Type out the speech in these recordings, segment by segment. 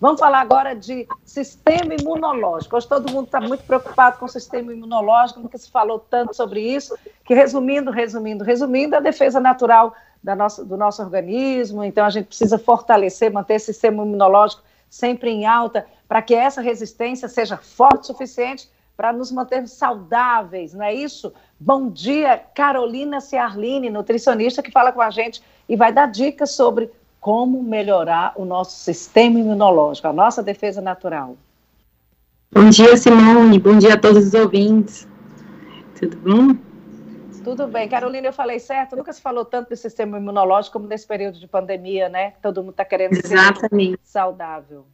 Vamos falar agora de sistema imunológico. Hoje todo mundo está muito preocupado com o sistema imunológico, nunca se falou tanto sobre isso, que resumindo, resumindo, resumindo, a defesa natural da nossa, do nosso organismo, então a gente precisa fortalecer, manter esse sistema imunológico sempre em alta, para que essa resistência seja forte o suficiente para nos manter saudáveis, não é isso? Bom dia, Carolina Ciarline, nutricionista, que fala com a gente e vai dar dicas sobre como melhorar o nosso sistema imunológico, a nossa defesa natural. Bom dia, Simone. Bom dia a todos os ouvintes. Tudo bom? Tudo bem. Carolina, eu falei certo? Nunca se falou tanto do sistema imunológico como nesse período de pandemia, né? Todo mundo está querendo exatamente. ser saudável.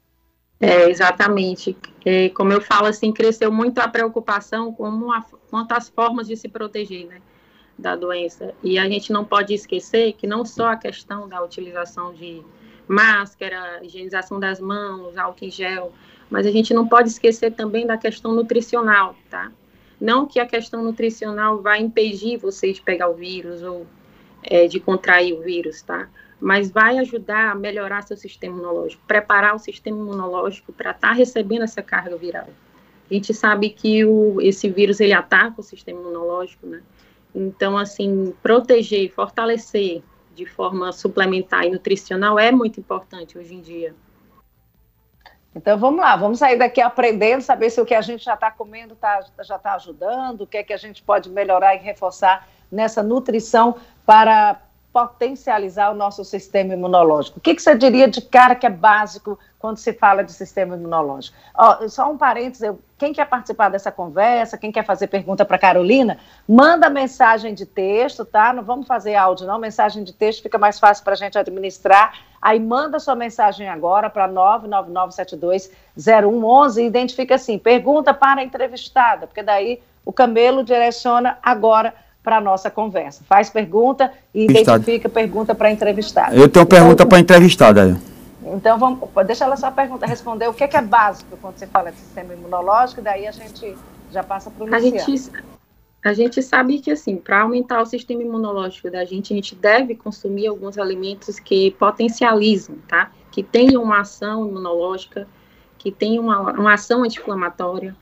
É, exatamente. É, como eu falo, assim, cresceu muito a preocupação com a, quanto às formas de se proteger, né? Da doença. E a gente não pode esquecer que não só a questão da utilização de máscara, higienização das mãos, álcool em gel, mas a gente não pode esquecer também da questão nutricional, tá? Não que a questão nutricional vai impedir você de pegar o vírus ou é, de contrair o vírus, tá? Mas vai ajudar a melhorar seu sistema imunológico, preparar o sistema imunológico para estar tá recebendo essa carga viral. A gente sabe que o, esse vírus ele ataca o sistema imunológico, né? Então, assim, proteger, fortalecer de forma suplementar e nutricional é muito importante hoje em dia. Então vamos lá, vamos sair daqui aprendendo, saber se o que a gente já está comendo tá, já está ajudando, o que é que a gente pode melhorar e reforçar nessa nutrição para potencializar o nosso sistema imunológico. O que, que você diria de cara que é básico quando se fala de sistema imunológico? Ó, só um parênteses, quem quer participar dessa conversa, quem quer fazer pergunta para Carolina, manda mensagem de texto, tá? Não vamos fazer áudio, não. Mensagem de texto fica mais fácil para a gente administrar. Aí manda sua mensagem agora para 999720111 e identifica assim, pergunta para a entrevistada, porque daí o Camelo direciona agora para a nossa conversa. Faz pergunta e identifica pergunta para a entrevistada. Eu tenho pergunta então, para a entrevistada. Então, vamos, deixa ela só pergunta, responder o que é, que é básico quando você fala de sistema imunológico, daí a gente já passa para o a gente, a gente sabe que, assim, para aumentar o sistema imunológico da gente, a gente deve consumir alguns alimentos que potencializam, tá? Que tenham uma ação imunológica, que tenham uma, uma ação anti-inflamatória.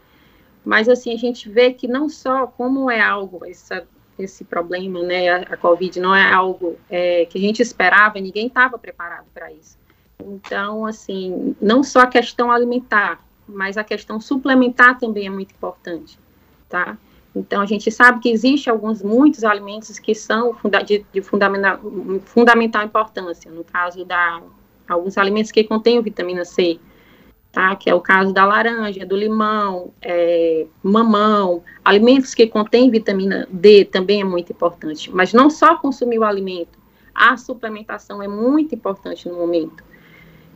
Mas, assim, a gente vê que não só como é algo, essa esse problema, né? A, a Covid não é algo é, que a gente esperava, ninguém estava preparado para isso. Então, assim, não só a questão alimentar, mas a questão suplementar também é muito importante, tá? Então, a gente sabe que existe alguns, muitos alimentos que são de, de fundamental, fundamental importância, no caso da, alguns alimentos que contêm vitamina C, tá? Que é o caso da laranja, do limão, é, mamão, alimentos que contêm vitamina D também é muito importante. Mas não só consumir o alimento, a suplementação é muito importante no momento.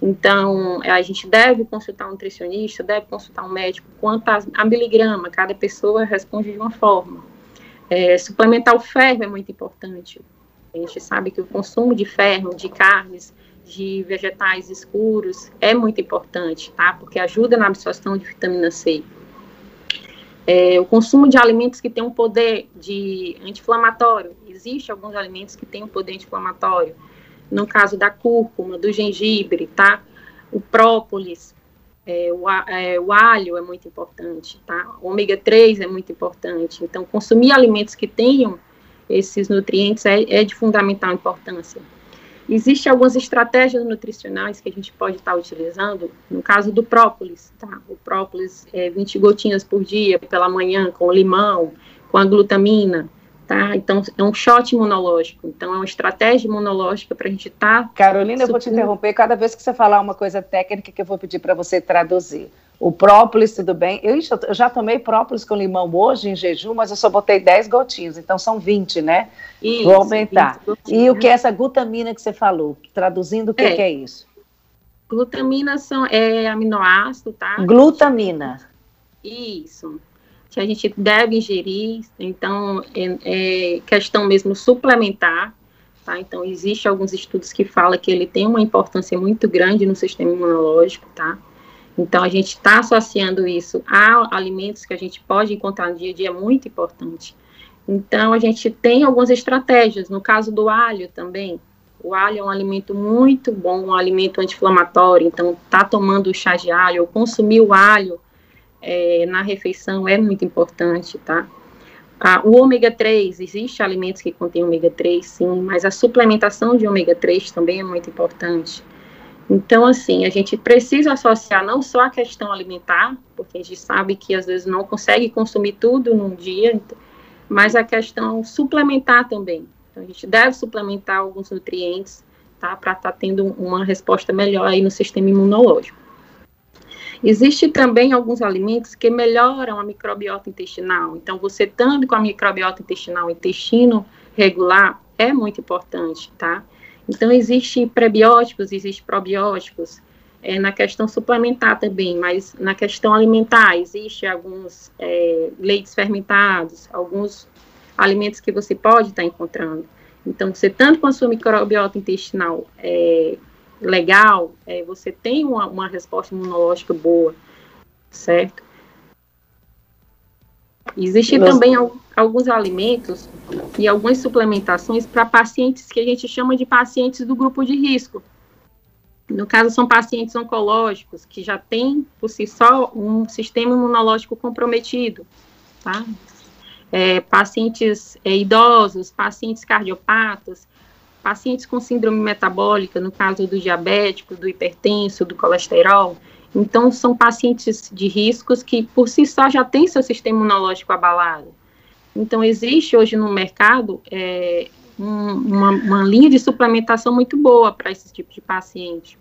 Então, a gente deve consultar um nutricionista, deve consultar um médico quanto a, a miligrama, cada pessoa responde de uma forma. É, suplementar o ferro é muito importante. A gente sabe que o consumo de ferro, de carnes, de vegetais escuros é muito importante, tá? Porque ajuda na absorção de vitamina C. É, o consumo de alimentos que têm um poder de anti-inflamatório. Existem alguns alimentos que têm um poder anti-inflamatório. No caso da cúrcuma, do gengibre, tá? O própolis, é, o, é, o, alho é muito importante, tá? O ômega 3 é muito importante. Então, consumir alimentos que tenham esses nutrientes é, é de fundamental importância. Existem algumas estratégias nutricionais que a gente pode estar utilizando, no caso do própolis, tá? O própolis é 20 gotinhas por dia, pela manhã, com limão, com a glutamina, tá? Então, é um shot imunológico. Então, é uma estratégia imunológica para a gente estar... Tá Carolina, eu vou te interromper cada vez que você falar uma coisa técnica que eu vou pedir para você traduzir. O própolis, tudo bem? Eu, eu, já tomei própolis com limão hoje em jejum, mas eu só botei 10 gotinhas, então são 20, né? Isso, Vou aumentar. E o que é essa glutamina que você falou? Traduzindo, o que é, que é isso? Glutamina são, é aminoácido, tá? Glutamina. Isso. Que a gente deve ingerir, então é, é questão mesmo suplementar, tá? Então, existe alguns estudos que falam que ele tem uma importância muito grande no sistema imunológico, tá? Então, a gente está associando isso a alimentos que a gente pode encontrar no dia a dia, é muito importante. Então, a gente tem algumas estratégias. No caso do alho também, O alho é um alimento muito bom, um alimento anti-inflamatório, então tá tomando chá de alho ou consumir o alho é, na refeição é muito importante, tá? Ah, o ômega 3, existe alimentos que contêm ômega 3, sim, mas a suplementação de ômega 3 também é muito importante. Então, assim, a gente precisa associar não só a questão alimentar, porque a gente sabe que às vezes não consegue consumir tudo num dia, mas a questão suplementar também. Então, a gente deve suplementar alguns nutrientes, tá, para estar tá tendo uma resposta melhor aí no sistema imunológico. Existem também alguns alimentos que melhoram a microbiota intestinal. Então, você estando com a microbiota intestinal, intestino regular, é muito importante, tá? Então, existem prebióticos, existem probióticos, é, na questão suplementar também, mas na questão alimentar, existe alguns é, leites fermentados, alguns alimentos que você pode estar encontrando. Então, você tanto com a sua microbiota intestinal é, legal, é, você tem uma, uma resposta imunológica boa, certo? Existem também alguns alimentos e algumas suplementações para pacientes que a gente chama de pacientes do grupo de risco. No caso, são pacientes oncológicos que já têm, por si só, um sistema imunológico comprometido, tá? É, pacientes é, idosos, pacientes cardiopatas, pacientes com síndrome metabólica, no caso do diabético, do hipertenso, do colesterol. Então, são pacientes de riscos que, por si só, já têm seu sistema imunológico abalado. Então, existe hoje no mercado é, um, uma, uma linha de suplementação muito boa para esse tipo de paciente.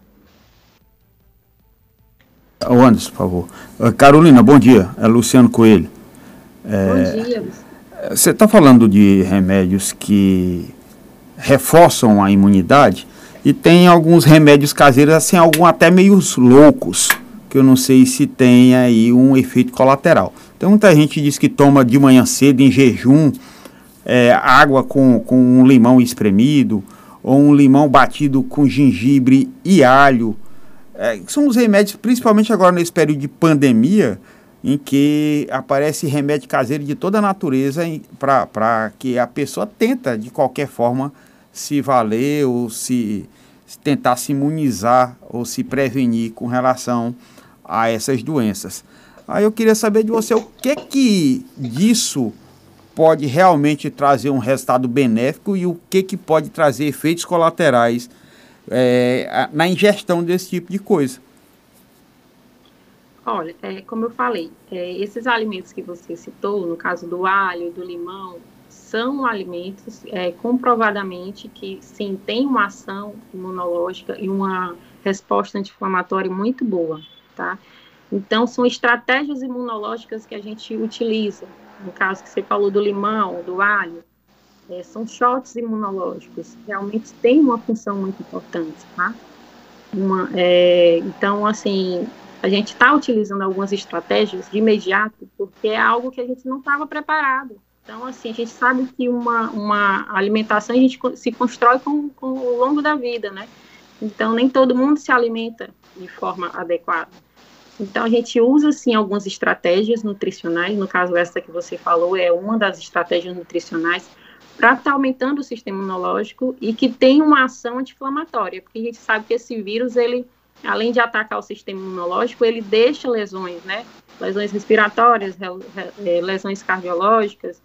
O Anderson, por favor. Uh, Carolina, bom dia. É Luciano Coelho. É, bom dia. Você está falando de remédios que reforçam a imunidade e tem alguns remédios caseiros, assim, alguns até meio loucos, que eu não sei se tem aí um efeito colateral. Então muita gente diz que toma de manhã cedo, em jejum, é, água com, com um limão espremido, ou um limão batido com gengibre e alho. É, são os remédios, principalmente agora nesse período de pandemia, em que aparece remédio caseiro de toda natureza para que a pessoa tenta, de qualquer forma, se valer ou se, tentar se imunizar ou se prevenir com relação a essas doenças. Aí eu queria saber de você o que que disso pode realmente trazer um resultado benéfico e o que que pode trazer efeitos colaterais é, na ingestão desse tipo de coisa. Olha, é, como eu falei, é, esses alimentos que você citou, no caso do alho, do limão, são alimentos é, comprovadamente que sim tem uma ação imunológica e uma resposta anti-inflamatória muito boa, tá? Então são estratégias imunológicas que a gente utiliza. No caso que você falou do limão, do alho, é, são shots imunológicos. Realmente tem uma função muito importante, tá? Uma, é, então assim a gente está utilizando algumas estratégias de imediato porque é algo que a gente não estava preparado. Então, assim, a gente sabe que uma, uma alimentação a gente se constrói com, com o longo da vida, né? Então, nem todo mundo se alimenta de forma adequada. Então, a gente usa, sim, algumas estratégias nutricionais, no caso, essa que você falou é uma das estratégias nutricionais, para estar tá aumentando o sistema imunológico e que tem uma ação anti-inflamatória, porque a gente sabe que esse vírus, ele, além de atacar o sistema imunológico, ele deixa lesões, né? Lesões respiratórias, é, lesões cardiológicas,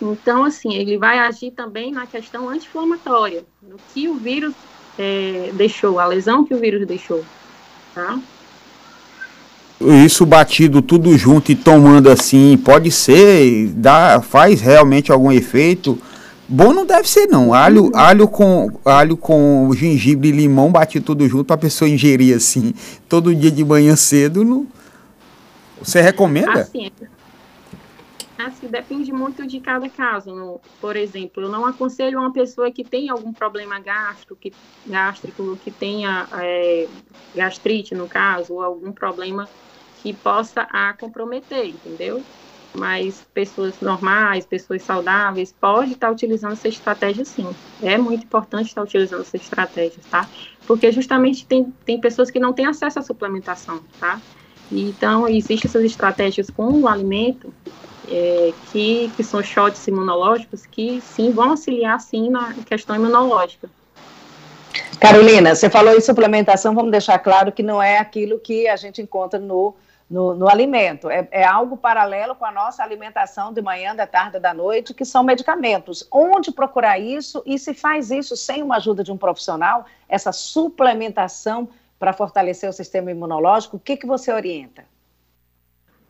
então, assim, ele vai agir também na questão anti-inflamatória, no que o vírus é, deixou, a lesão que o vírus deixou, tá? Isso batido tudo junto e tomando assim, pode ser, dá, faz realmente algum efeito. Bom não deve ser não. Alho, uhum. alho com alho com gengibre e limão batido tudo junto para a pessoa ingerir assim, todo dia de manhã cedo, não... Você recomenda? Assim, Assim, depende muito de cada caso. No, por exemplo, eu não aconselho uma pessoa que tem algum problema gástrico, que, gástrico, que tenha é, gastrite, no caso, ou algum problema que possa a comprometer, entendeu? Mas pessoas normais, pessoas saudáveis, pode estar utilizando essa estratégia sim. É muito importante estar utilizando essa estratégia, tá? Porque justamente tem, tem pessoas que não têm acesso à suplementação, tá? Então, existem essas estratégias com o alimento é, que, que são shots imunológicos que sim vão auxiliar sim na questão imunológica. Carolina, você falou em suplementação, vamos deixar claro que não é aquilo que a gente encontra no, no, no alimento, é, é, algo paralelo com a nossa alimentação de manhã, da tarde, da noite, que são medicamentos. Onde procurar isso e se faz isso sem uma ajuda de um profissional, essa suplementação para fortalecer o sistema imunológico, o que, que você orienta?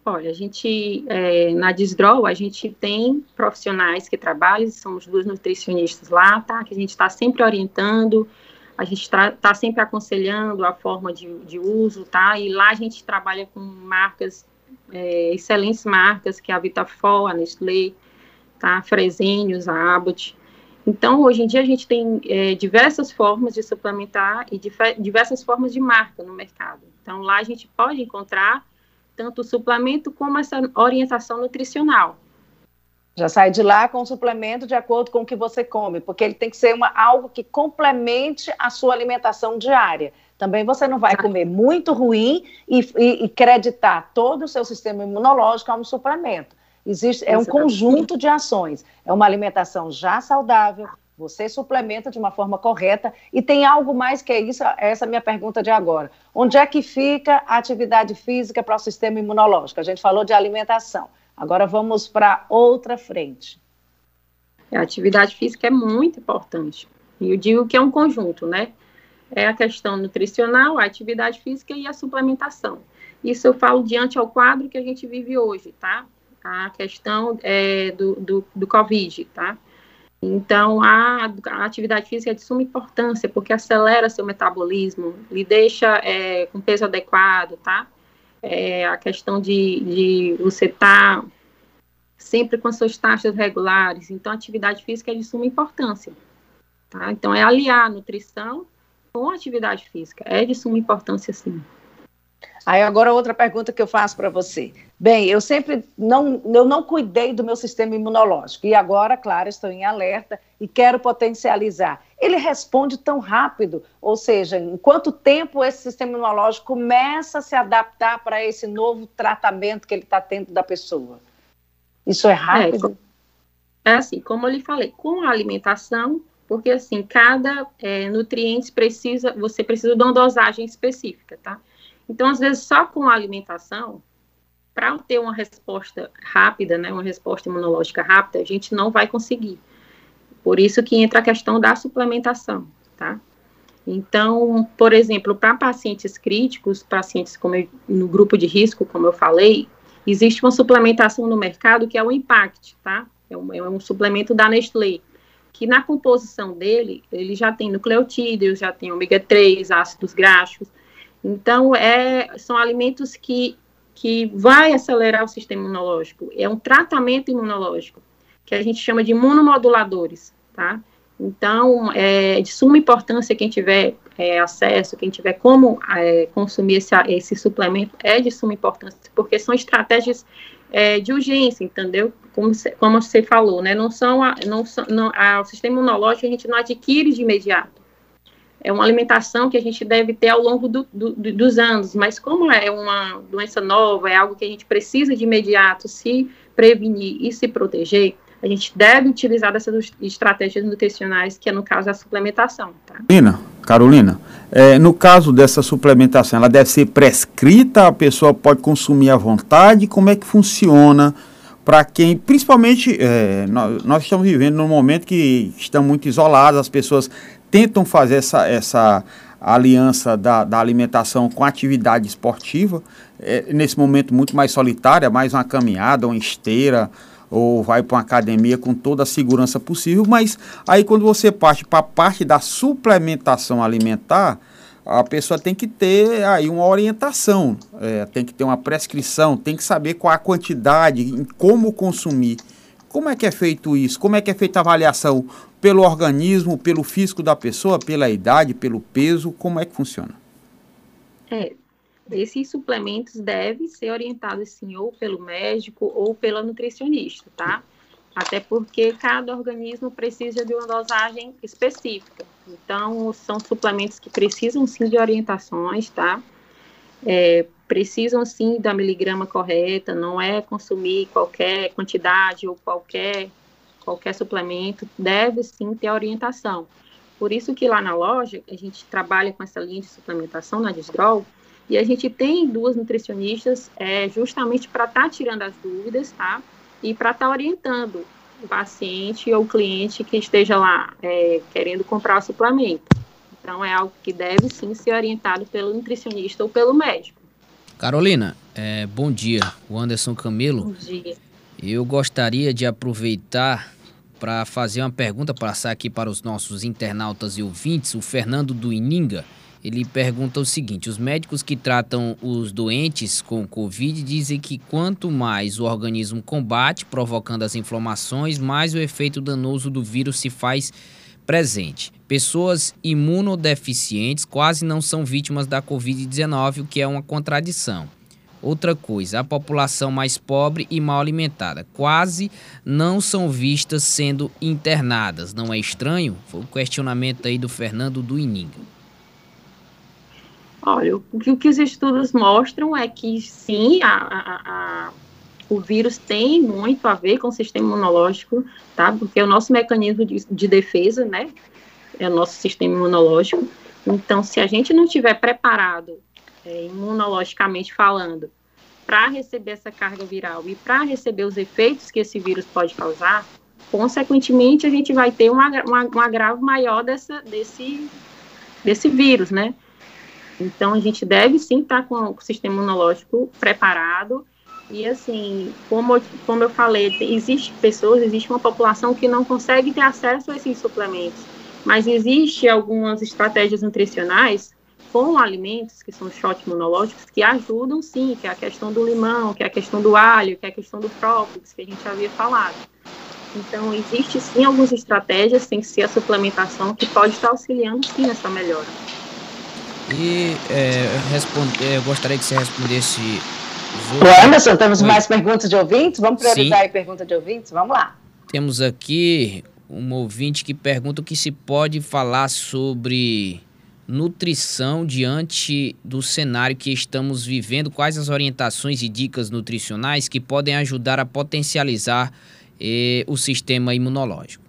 Olha, a gente, é, na Disdraw, a gente tem profissionais que trabalham, somos duas nutricionistas lá, tá? Que a gente está sempre orientando, a gente está sempre aconselhando a forma de, de, uso, tá? E lá a gente trabalha com marcas, é, excelentes marcas, que é a Vitafol, a Nestlé, tá? Fresenius, a Abbott. Então, hoje em dia, a gente tem é, diversas formas de suplementar e diversas formas de marca no mercado. Então, lá a gente pode encontrar tanto o suplemento como essa orientação nutricional. Já sai de lá com o suplemento de acordo com o que você come, porque ele tem que ser uma, algo que complemente a sua alimentação diária. Também você não vai comer muito ruim e, e, e creditar todo o seu sistema imunológico a um suplemento. Existe, é um conjunto de ações. É uma alimentação já saudável, você suplementa de uma forma correta e tem algo mais que isso, essa é a minha pergunta de agora. Onde é que fica a atividade física para o sistema imunológico? A gente falou de alimentação. Agora vamos para outra frente. A atividade física é muito importante. E eu digo que é um conjunto, né? É a questão nutricional, a atividade física e a suplementação. Isso eu falo diante ao quadro que a gente vive hoje, tá? A questão é, do, do, do Covid, tá? Então, a, a, atividade física é de suma importância, porque acelera seu metabolismo, lhe deixa é, com peso adequado, tá? É, a questão de, de você estar tá sempre com as suas taxas regulares. Então, a atividade física é de suma importância, tá? Então, é aliar a nutrição com a atividade física. É de suma importância, sim. Aí agora outra pergunta que eu faço para você. Bem, eu sempre não, eu não cuidei do meu sistema imunológico e agora, claro, estou em alerta e quero potencializar. Ele responde tão rápido, ou seja, em quanto tempo esse sistema imunológico começa a se adaptar para esse novo tratamento que ele está tendo da pessoa? Isso é rápido? É, é, assim, como eu lhe falei, com a alimentação, porque assim, cada é, nutriente precisa, você precisa de uma dosagem específica, tá? Então, às vezes, só com a alimentação, para ter uma resposta rápida, né, uma resposta imunológica rápida, a gente não vai conseguir. Por isso que entra a questão da suplementação, tá? Então, por exemplo, para pacientes críticos, pacientes eu, no grupo de risco, como eu falei, existe uma suplementação no mercado que é o Impact, tá? É um, é um suplemento da Nestlé, que na composição dele, ele já tem nucleotídeos, já tem ômega 3, ácidos graxos, então, é, são alimentos que, que vai acelerar o sistema imunológico. É um tratamento imunológico, que a gente chama de imunomoduladores, tá? Então, é de suma importância quem tiver é, acesso, quem tiver como é, consumir esse, esse suplemento, é de suma importância, porque são estratégias é, de urgência, entendeu? Como, como você falou, né? Não são, não são não, a, o sistema imunológico a gente não adquire de imediato é uma alimentação que a gente deve ter ao longo do, do, dos anos, mas como é uma doença nova, é algo que a gente precisa de imediato se prevenir e se proteger, a gente deve utilizar essas estratégias nutricionais, que é no caso a suplementação. Tá? Carolina, Carolina é, no caso dessa suplementação, ela deve ser prescrita, a pessoa pode consumir à vontade, como é que funciona para quem, principalmente, é, nós, nós, estamos vivendo num momento que estamos muito isolados, as pessoas tentam fazer essa, essa aliança da, da alimentação com atividade esportiva, é, nesse momento muito mais solitária, mais uma caminhada, uma esteira, ou vai para uma academia com toda a segurança possível, mas aí quando você parte para a parte da suplementação alimentar, a pessoa tem que ter aí uma orientação, é, tem que ter uma prescrição, tem que saber qual a quantidade, como consumir. Como é que é feito isso? Como é que é feita a avaliação? pelo organismo, pelo físico da pessoa, pela idade, pelo peso? Como é que funciona? É, esses suplementos devem ser orientados, sim, ou pelo médico ou pela nutricionista, tá? Até porque cada organismo precisa de uma dosagem específica. Então, são suplementos que precisam, sim, de orientações, tá? É, precisam, sim, da miligrama correta, não é consumir qualquer quantidade ou qualquer qualquer suplemento deve sim ter orientação. Por isso que lá na loja a gente trabalha com essa linha de suplementação na Disdrol e a gente tem duas nutricionistas é, justamente para estar tá tirando as dúvidas, tá? E para estar tá orientando o paciente ou o cliente que esteja lá é, querendo comprar o suplemento. Então é algo que deve sim ser orientado pelo nutricionista ou pelo médico. Carolina, é, bom dia. O Anderson Camilo. Bom dia. Eu gostaria de aproveitar para fazer uma pergunta, passar aqui para os nossos internautas e ouvintes. O Fernando do Ininga, ele pergunta o seguinte: os médicos que tratam os doentes com Covid dizem que quanto mais o organismo combate, provocando as inflamações, mais o efeito danoso do vírus se faz presente. Pessoas imunodeficientes quase não são vítimas da Covid-19, o que é uma contradição. Outra coisa, a população mais pobre e mal alimentada quase não são vistas sendo internadas. Não é estranho? Foi o questionamento aí do Fernando do Ininga. Olha, o que, o que os estudos mostram é que sim, a, a, a, o vírus tem muito a ver com o sistema imunológico, tá? Porque é o nosso mecanismo de, de defesa, né? É o nosso sistema imunológico. Então, se a gente não estiver preparado é, imunologicamente falando, para receber essa carga viral e para receber os efeitos que esse vírus pode causar, consequentemente a gente vai ter um, um agravo maior dessa, desse, desse vírus, né? Então a gente deve sim estar tá com o sistema imunológico preparado e assim, como, como eu falei, existe pessoas, existe uma população que não consegue ter acesso a esses suplementos, mas existe algumas estratégias nutricionais com alimentos, que são shots imunológicos, que ajudam sim, que é a questão do limão, que é a questão do alho, que é a questão do própolis, que a gente havia falado. Então, existe sim algumas estratégias, sem ser a suplementação, que pode estar auxiliando sim nessa melhora. E é, eu gostaria que você respondesse. O Anderson, temos Oi. mais perguntas de ouvintes? Vamos priorizar a pergunta de ouvintes? Vamos lá. Temos aqui um ouvinte que pergunta o que se pode falar sobre nutrição diante do cenário que estamos vivendo? Quais as orientações e dicas nutricionais que podem ajudar a potencializar eh, o sistema imunológico?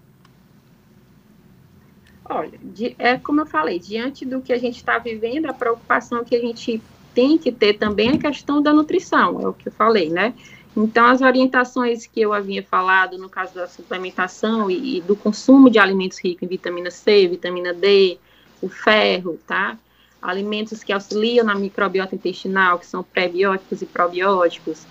Olha, de, é como eu falei, diante do que a gente está vivendo, a preocupação que a gente tem que ter também a questão da nutrição, é o que eu falei, né? Então, as orientações que eu havia falado no caso da suplementação e, e do consumo de alimentos ricos em vitamina C, vitamina D, o ferro, tá? Alimentos que auxiliam na microbiota intestinal, que são prebióticos e probióticos.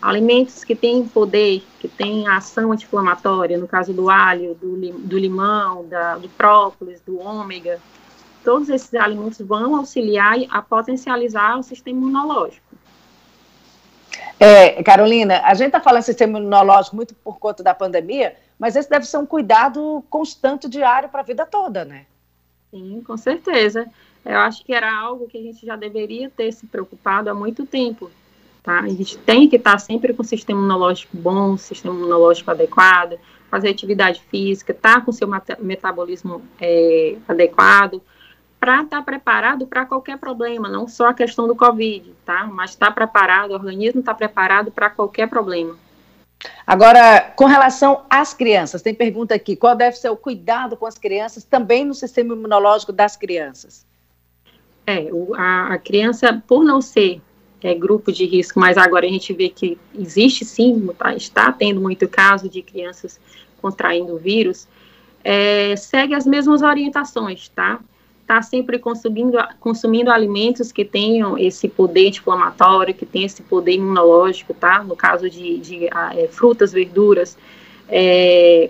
Alimentos que têm poder, que têm ação anti-inflamatória, no caso do alho, do, do limão, da, do própolis, do ômega. Todos esses alimentos vão auxiliar a potencializar o sistema imunológico. É, Carolina, a gente está falando de sistema imunológico muito por conta da pandemia, mas esse deve ser um cuidado constante, diário, para a vida toda, né? Sim, com certeza. Eu acho que era algo que a gente já deveria ter se preocupado há muito tempo. Tá? A gente tem que estar sempre com o sistema imunológico bom, sistema imunológico adequado, fazer atividade física, estar tá com o seu metabolismo é, adequado, para estar tá preparado para qualquer problema, não só a questão do Covid, tá? Mas estar tá preparado, o organismo está preparado para qualquer problema. Agora, com relação às crianças, tem pergunta aqui: qual deve ser o cuidado com as crianças também no sistema imunológico das crianças? É, a, a criança, por não ser é, grupo de risco, mas agora a gente vê que existe sim, tá, está tendo muito caso de crianças contraindo o vírus, é, segue as mesmas orientações, tá? Está sempre consumindo, consumindo alimentos que tenham esse poder inflamatório, que tem esse poder imunológico, tá? No caso de, de é, frutas, verduras, é,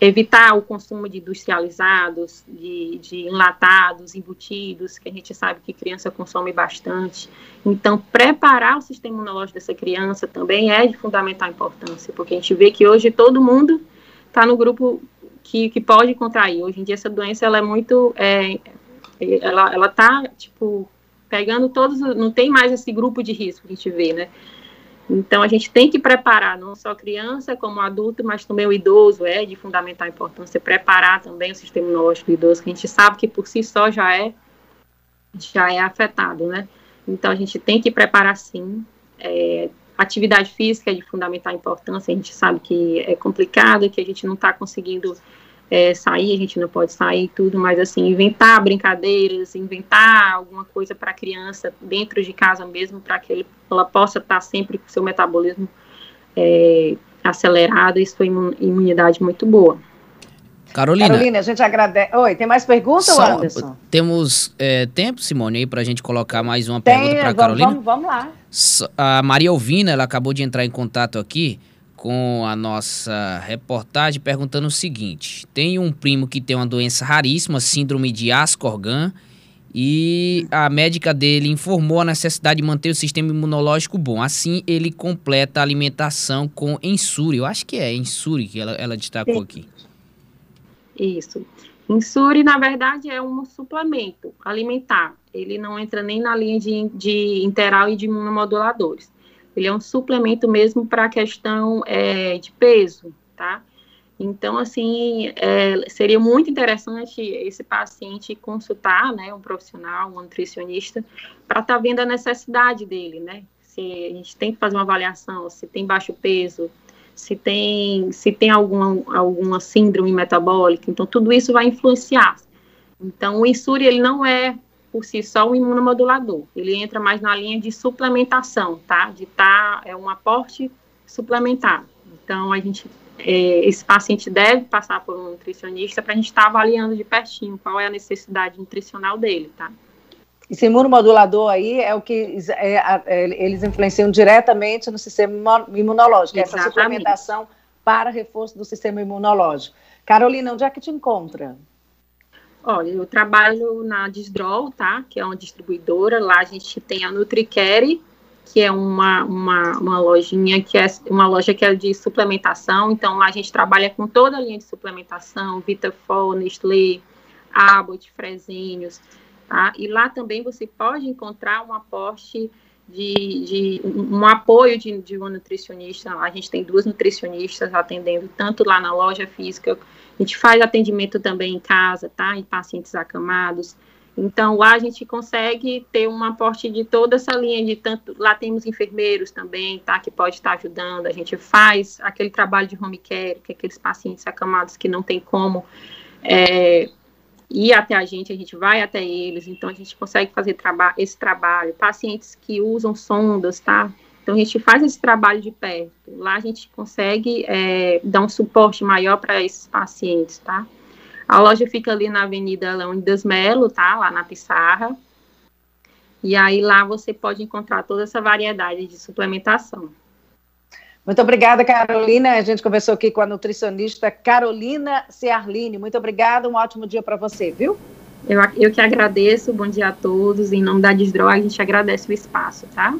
evitar o consumo de industrializados, de, de, enlatados, embutidos, que a gente sabe que criança consome bastante. Então, preparar o sistema imunológico dessa criança também é de fundamental importância, porque a gente vê que hoje todo mundo está no grupo que, que pode contrair. Hoje em dia, essa doença ela é muito é, ela, ela tá, tipo, pegando todos, não tem mais esse grupo de risco que a gente vê, né? Então, a gente tem que preparar não só criança como adulto, mas também o idoso, é de fundamental importância preparar também o sistema imunológico do idoso, que a gente sabe que por si só já é, já é afetado, né? Então, a gente tem que preparar sim. É, atividade física é de fundamental importância, a gente sabe que é complicado, que a gente não está conseguindo é, sair, a gente não pode sair tudo, mas assim, inventar brincadeiras, inventar alguma coisa para a criança dentro de casa mesmo, para que ele, ela possa estar tá sempre com seu metabolismo é, acelerado e sua imunidade muito boa. Carolina. Carolina, a gente agradece. Oi, tem mais perguntas, Só, Anderson? Temos é, tempo, Simone, aí para a gente colocar mais uma tem, pergunta para a Carolina? Vamos, vamos lá. A Maria Alvina, ela acabou de entrar em contato aqui com a nossa reportagem perguntando o seguinte: tem um primo que tem uma doença raríssima, síndrome de Ascorgan, e a médica dele informou a necessidade de manter o sistema imunológico bom. Assim, ele completa a alimentação com Ensure. Eu acho que é Ensure que ela, ela destacou aqui. Isso. Insure, na verdade, é um suplemento alimentar. Ele não entra nem na linha de, de interal e de imunomoduladores. Ele é um suplemento mesmo para a questão é, de peso, tá? Então, assim, é, seria muito interessante esse paciente consultar, né, um profissional, um nutricionista, para estar tá vendo a necessidade dele, né? Se a gente tem que fazer uma avaliação, se tem baixo peso, se tem, se tem alguma, alguma síndrome metabólica, então tudo isso vai influenciar. Então, o insuri, ele não é por si só um imunomodulador, ele entra mais na linha de suplementação, tá? De tá, é um aporte suplementar. Então, a gente, é, esse paciente deve passar por um nutricionista para a gente estar tá avaliando de pertinho qual é a necessidade nutricional dele, tá? Esse imunomodulador aí é o que é, é, eles influenciam diretamente no sistema imunológico, Exatamente. essa suplementação para reforço do sistema imunológico. Carolina, onde é que te encontra? Olha, eu trabalho na Disdrol, tá? Que é uma distribuidora. Lá a gente tem a NutriCare, que é uma, uma, uma lojinha que é uma loja que é de suplementação. Então lá a gente trabalha com toda a linha de suplementação, Vitafol, Nestlé, Abbott, Fresenius. Tá? E lá também você pode encontrar um aporte de, de um apoio de, de uma nutricionista. A gente tem duas nutricionistas atendendo tanto lá na loja física, a gente faz atendimento também em casa, tá? Em pacientes acamados. Então, lá a gente consegue ter um aporte de toda essa linha de tanto. Lá temos enfermeiros também, tá? Que pode estar ajudando. A gente faz aquele trabalho de home care, que é aqueles pacientes acamados que não tem como é, ir até a gente, a gente vai até eles, então a gente consegue fazer traba esse trabalho. Pacientes que usam sondas, tá? Então a gente faz esse trabalho de perto. Lá a gente consegue é, dar um suporte maior para esses pacientes, tá? A loja fica ali na Avenida Leônidas Melo, tá? Lá na Pissarra. E aí lá você pode encontrar toda essa variedade de suplementação. Muito obrigada, Carolina. A gente conversou aqui com a nutricionista Carolina Ciarline. Muito obrigada, um ótimo dia para você, viu? Eu, eu que agradeço, bom dia a todos. Em nome da Desdro, a gente agradece o espaço, tá?